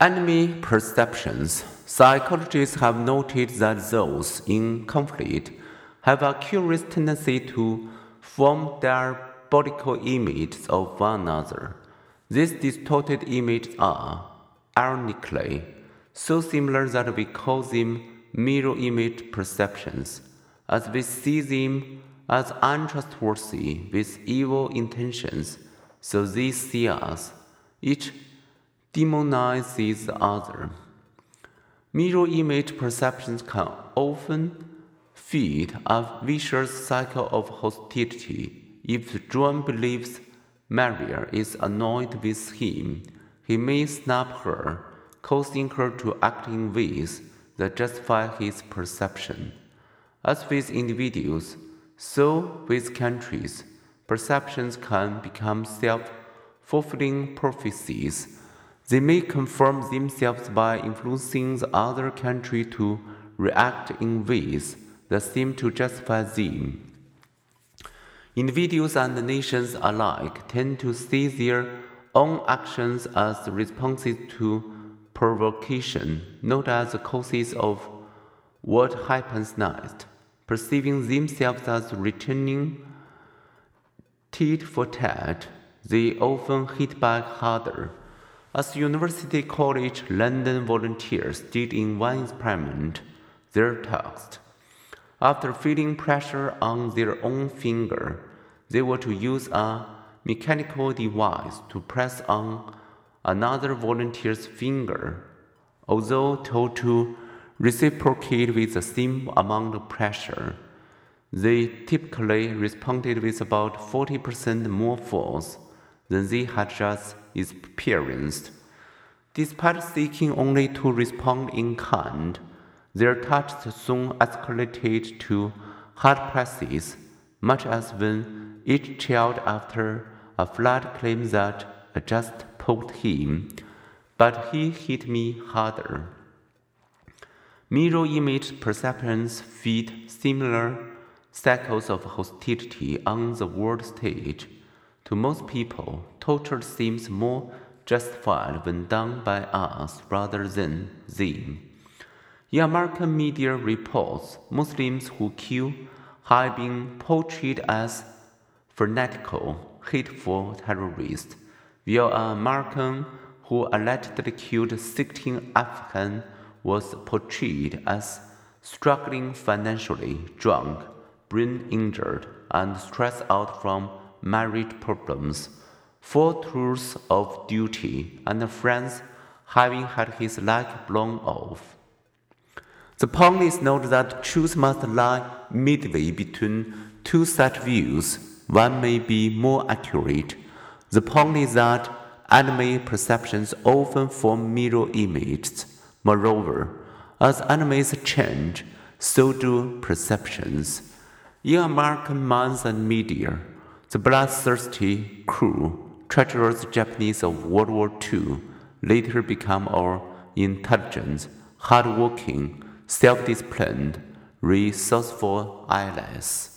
Enemy perceptions. Psychologists have noted that those in conflict have a curious tendency to form diabolical images of one another. These distorted images are, ironically, so similar that we call them mirror image perceptions, as we see them as untrustworthy with evil intentions, so they see us. Each demonizes the other. Mirror image perceptions can often feed a vicious cycle of hostility. If John believes Maria is annoyed with him, he may snap her, causing her to act in ways that justify his perception. As with individuals, so with countries, perceptions can become self fulfilling prophecies. They may confirm themselves by influencing the other country to react in ways that seem to justify them. Individuals and nations alike tend to see their own actions as responses to provocation, not as the causes of what happens next. Perceiving themselves as returning tit for tat, they often hit back harder. As University College London volunteers did in one experiment, their text. After feeling pressure on their own finger, they were to use a mechanical device to press on another volunteer's finger. Although told to reciprocate with the same amount of pressure, they typically responded with about 40% more force than they had just experienced. Despite seeking only to respond in kind, their touch soon escalated to hard presses, much as when each child after a flood claims that I just poked him, but he hit me harder. Mirror image perceptions feed similar cycles of hostility on the world stage. To most people, torture seems more justified when done by us rather than them. In American media reports, Muslims who kill have been portrayed as fanatical, hateful terrorists, while an American who allegedly killed 16 Afghans was portrayed as struggling financially, drunk, brain injured, and stressed out from marriage problems, four tours of duty, and friends having had his leg blown off. The point is not that truth must lie midway between two such views. One may be more accurate. The point is that enemy perceptions often form mirror images. Moreover, as enemies change, so do perceptions. In American minds and media, the bloodthirsty, cruel, treacherous Japanese of World War II later become our intelligent, hardworking, self disciplined, resourceful allies.